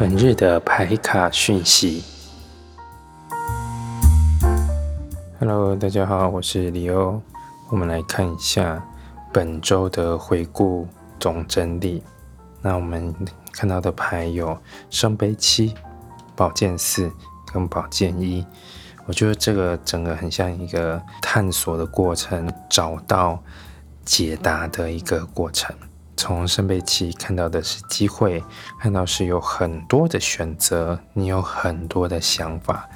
本日的牌卡讯息。Hello，大家好，我是李欧。我们来看一下本周的回顾总整理。那我们看到的牌有圣杯七、宝剑四跟宝剑一。我觉得这个整个很像一个探索的过程，找到解答的一个过程。从圣杯七看到的是机会，看到是有很多的选择，你有很多的想法，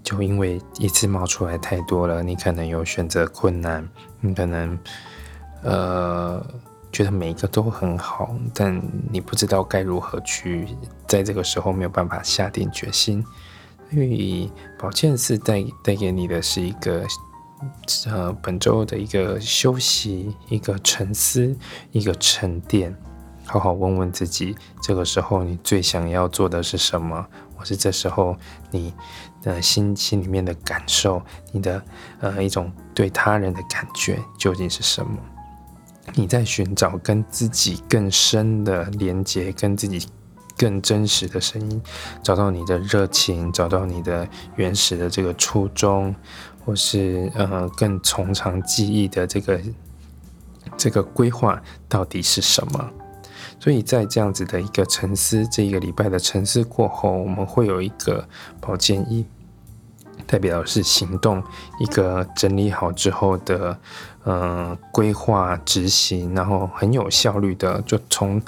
就因为一次冒出来太多了，你可能有选择困难，你可能呃觉得每一个都很好，但你不知道该如何去在这个时候没有办法下定决心。因为宝剑四带带给你的是一个。呃，本周的一个休息，一个沉思，一个沉淀，好好问问自己，这个时候你最想要做的是什么？或是这时候你的心心里面的感受，你的呃一种对他人的感觉究竟是什么？你在寻找跟自己更深的连接，跟自己更真实的声音，找到你的热情，找到你的原始的这个初衷。或是呃更从长计议的这个这个规划到底是什么？所以在这样子的一个沉思，这一个礼拜的沉思过后，我们会有一个宝剑一，代表是行动，一个整理好之后的呃规划执行，然后很有效率的就从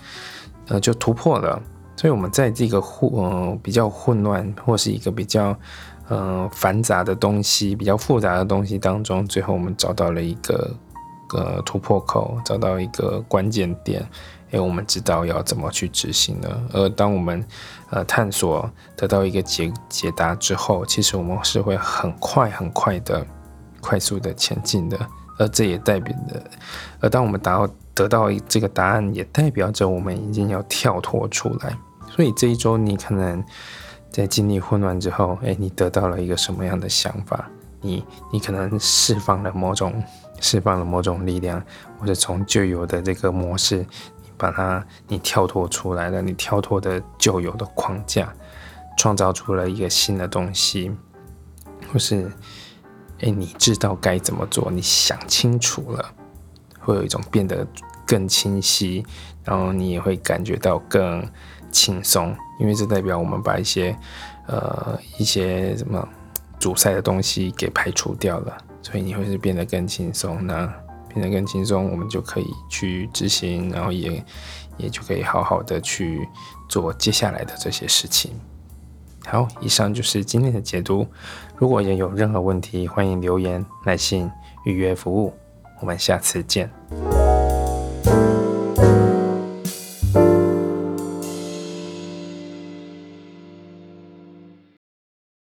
呃就突破了。所以我们在这个混呃比较混乱或是一个比较。呃，繁杂的东西，比较复杂的东西当中，最后我们找到了一个呃突破口，找到一个关键点，哎，我们知道要怎么去执行了。而当我们呃探索得到一个解解答之后，其实我们是会很快很快的快速的前进的。而这也代表的，而当我们达到得到这个答案，也代表着我们已经要跳脱出来。所以这一周你可能。在经历混乱之后，哎，你得到了一个什么样的想法？你你可能释放了某种释放了某种力量，或者从旧有的这个模式，把它你跳脱出来了，你跳脱的旧有的框架，创造出了一个新的东西，或是哎，你知道该怎么做，你想清楚了，会有一种变得更清晰，然后你也会感觉到更。轻松，因为这代表我们把一些呃一些什么阻塞的东西给排除掉了，所以你会是变得更轻松。那变得更轻松，我们就可以去执行，然后也也就可以好好的去做接下来的这些事情。好，以上就是今天的解读。如果也有任何问题，欢迎留言、来信、预约服务。我们下次见。